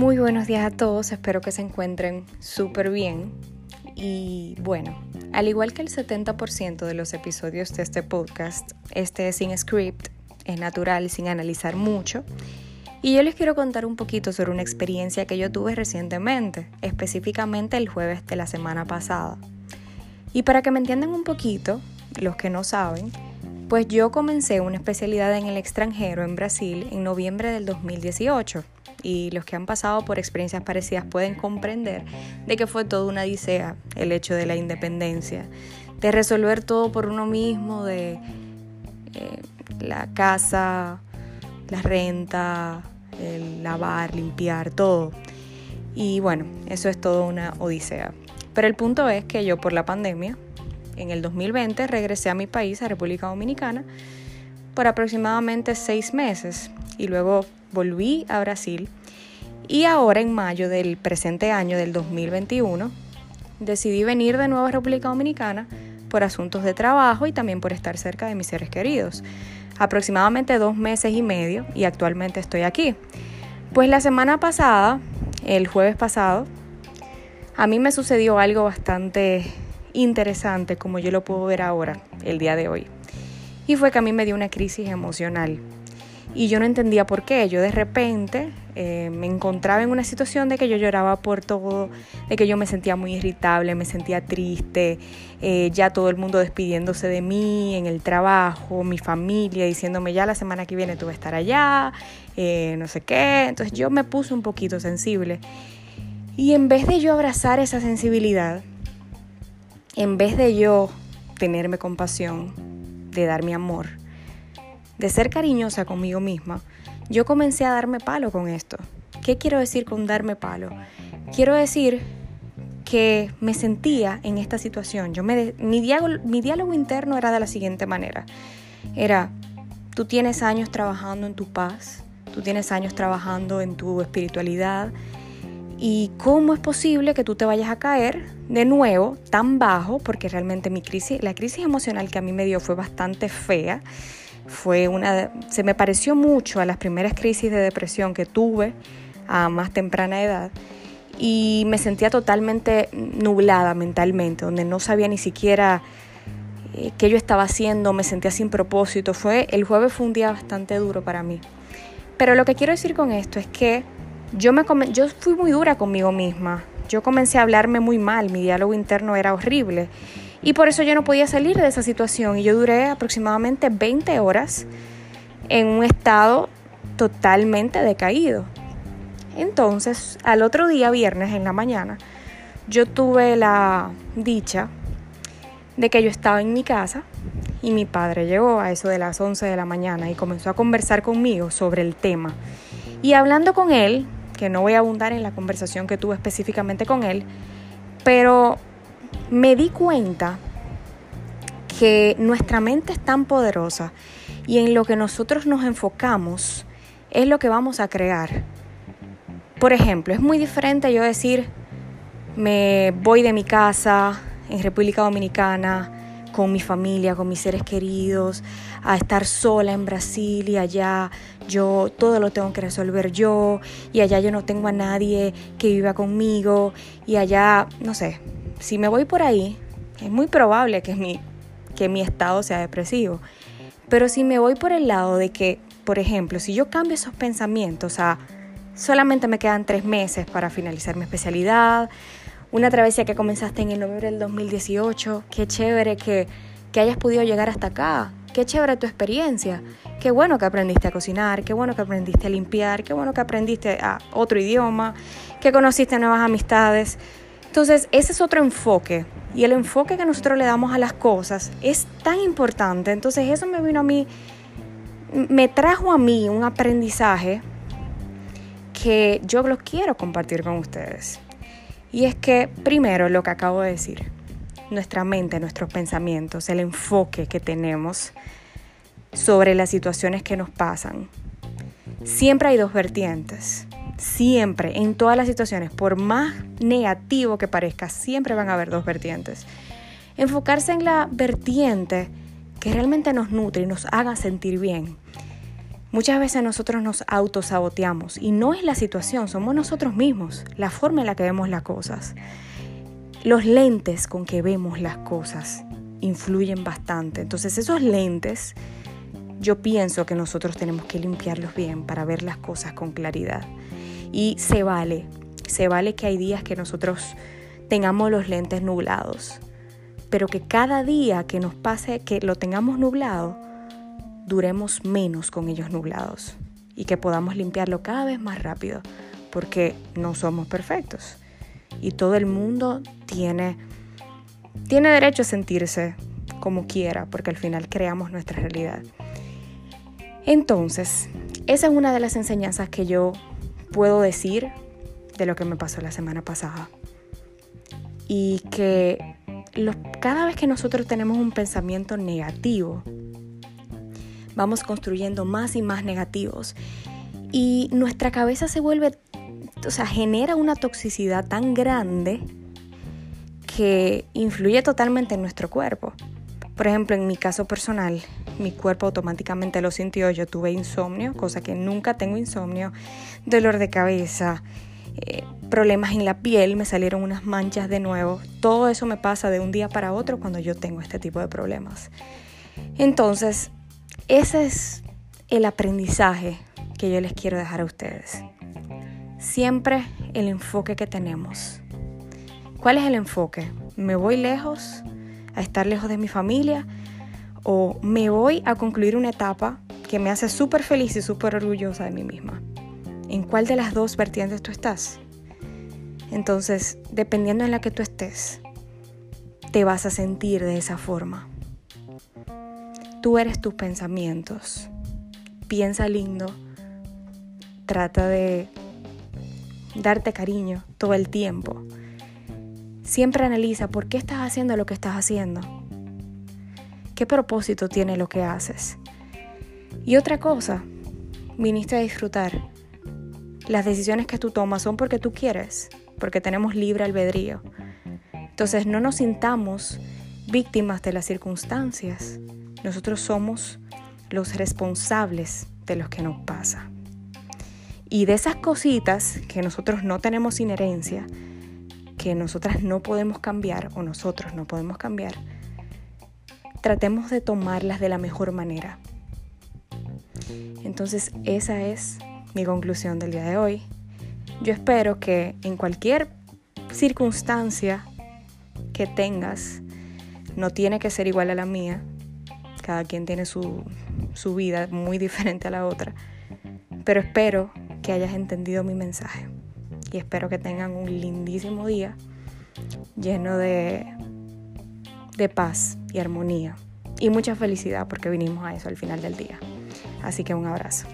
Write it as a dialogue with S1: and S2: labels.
S1: Muy buenos días a todos, espero que se encuentren súper bien. Y bueno, al igual que el 70% de los episodios de este podcast, este es sin script, es natural, sin analizar mucho. Y yo les quiero contar un poquito sobre una experiencia que yo tuve recientemente, específicamente el jueves de la semana pasada. Y para que me entiendan un poquito, los que no saben, pues yo comencé una especialidad en el extranjero en Brasil en noviembre del 2018 y los que han pasado por experiencias parecidas pueden comprender de que fue toda una odisea el hecho de la independencia, de resolver todo por uno mismo, de eh, la casa, la renta, el lavar, limpiar, todo. Y bueno, eso es toda una odisea. Pero el punto es que yo por la pandemia en el 2020 regresé a mi país, a República Dominicana, por aproximadamente seis meses y luego volví a Brasil y ahora en mayo del presente año del 2021 decidí venir de nuevo a República Dominicana por asuntos de trabajo y también por estar cerca de mis seres queridos. Aproximadamente dos meses y medio y actualmente estoy aquí. Pues la semana pasada, el jueves pasado, a mí me sucedió algo bastante interesante como yo lo puedo ver ahora, el día de hoy. Y fue que a mí me dio una crisis emocional. Y yo no entendía por qué. Yo de repente eh, me encontraba en una situación de que yo lloraba por todo, de que yo me sentía muy irritable, me sentía triste, eh, ya todo el mundo despidiéndose de mí en el trabajo, mi familia diciéndome ya la semana que viene tú vas a estar allá, eh, no sé qué. Entonces yo me puse un poquito sensible. Y en vez de yo abrazar esa sensibilidad, en vez de yo tenerme compasión, de darme amor, de ser cariñosa conmigo misma, yo comencé a darme palo con esto. ¿Qué quiero decir con darme palo? Quiero decir que me sentía en esta situación. Yo me, mi, diálogo, mi diálogo interno era de la siguiente manera. Era, tú tienes años trabajando en tu paz, tú tienes años trabajando en tu espiritualidad, ¿Y cómo es posible que tú te vayas a caer de nuevo tan bajo? Porque realmente mi crisis, la crisis emocional que a mí me dio fue bastante fea. Fue una, se me pareció mucho a las primeras crisis de depresión que tuve a más temprana edad y me sentía totalmente nublada mentalmente, donde no sabía ni siquiera eh, qué yo estaba haciendo, me sentía sin propósito. Fue el jueves fue un día bastante duro para mí. Pero lo que quiero decir con esto es que yo, me, yo fui muy dura conmigo misma. Yo comencé a hablarme muy mal, mi diálogo interno era horrible. Y por eso yo no podía salir de esa situación. Y yo duré aproximadamente 20 horas en un estado totalmente decaído. Entonces, al otro día, viernes en la mañana, yo tuve la dicha de que yo estaba en mi casa y mi padre llegó a eso de las 11 de la mañana y comenzó a conversar conmigo sobre el tema. Y hablando con él, que no voy a abundar en la conversación que tuve específicamente con él, pero me di cuenta que nuestra mente es tan poderosa y en lo que nosotros nos enfocamos es lo que vamos a crear. Por ejemplo, es muy diferente yo decir, me voy de mi casa en República Dominicana, con mi familia, con mis seres queridos, a estar sola en Brasil y allá yo todo lo tengo que resolver yo y allá yo no tengo a nadie que viva conmigo y allá, no sé, si me voy por ahí, es muy probable que mi, que mi estado sea depresivo. Pero si me voy por el lado de que, por ejemplo, si yo cambio esos pensamientos a solamente me quedan tres meses para finalizar mi especialidad, una travesía que comenzaste en el noviembre del 2018. Qué chévere que, que hayas podido llegar hasta acá. Qué chévere tu experiencia. Qué bueno que aprendiste a cocinar, qué bueno que aprendiste a limpiar, qué bueno que aprendiste a otro idioma, que conociste nuevas amistades. Entonces, ese es otro enfoque. Y el enfoque que nosotros le damos a las cosas es tan importante. Entonces, eso me vino a mí, me trajo a mí un aprendizaje que yo lo quiero compartir con ustedes. Y es que, primero, lo que acabo de decir, nuestra mente, nuestros pensamientos, el enfoque que tenemos sobre las situaciones que nos pasan. Siempre hay dos vertientes. Siempre, en todas las situaciones, por más negativo que parezca, siempre van a haber dos vertientes. Enfocarse en la vertiente que realmente nos nutre y nos haga sentir bien. Muchas veces nosotros nos autosaboteamos y no es la situación, somos nosotros mismos, la forma en la que vemos las cosas. Los lentes con que vemos las cosas influyen bastante. Entonces esos lentes yo pienso que nosotros tenemos que limpiarlos bien para ver las cosas con claridad. Y se vale, se vale que hay días que nosotros tengamos los lentes nublados, pero que cada día que nos pase que lo tengamos nublado, duremos menos con ellos nublados y que podamos limpiarlo cada vez más rápido, porque no somos perfectos y todo el mundo tiene, tiene derecho a sentirse como quiera, porque al final creamos nuestra realidad. Entonces, esa es una de las enseñanzas que yo puedo decir de lo que me pasó la semana pasada. Y que cada vez que nosotros tenemos un pensamiento negativo, vamos construyendo más y más negativos. Y nuestra cabeza se vuelve, o sea, genera una toxicidad tan grande que influye totalmente en nuestro cuerpo. Por ejemplo, en mi caso personal, mi cuerpo automáticamente lo sintió. Yo tuve insomnio, cosa que nunca tengo insomnio, dolor de cabeza, eh, problemas en la piel, me salieron unas manchas de nuevo. Todo eso me pasa de un día para otro cuando yo tengo este tipo de problemas. Entonces, ese es el aprendizaje que yo les quiero dejar a ustedes. Siempre el enfoque que tenemos. ¿Cuál es el enfoque? ¿Me voy lejos a estar lejos de mi familia? ¿O me voy a concluir una etapa que me hace súper feliz y súper orgullosa de mí misma? ¿En cuál de las dos vertientes tú estás? Entonces, dependiendo en la que tú estés, te vas a sentir de esa forma. Tú eres tus pensamientos. Piensa lindo. Trata de darte cariño todo el tiempo. Siempre analiza por qué estás haciendo lo que estás haciendo. ¿Qué propósito tiene lo que haces? Y otra cosa, viniste a disfrutar. Las decisiones que tú tomas son porque tú quieres, porque tenemos libre albedrío. Entonces no nos sintamos víctimas de las circunstancias. Nosotros somos los responsables de lo que nos pasa. Y de esas cositas que nosotros no tenemos inherencia, que nosotras no podemos cambiar o nosotros no podemos cambiar, tratemos de tomarlas de la mejor manera. Entonces esa es mi conclusión del día de hoy. Yo espero que en cualquier circunstancia que tengas, no tiene que ser igual a la mía, cada quien tiene su, su vida muy diferente a la otra. Pero espero que hayas entendido mi mensaje y espero que tengan un lindísimo día lleno de, de paz y armonía y mucha felicidad porque vinimos a eso al final del día. Así que un abrazo.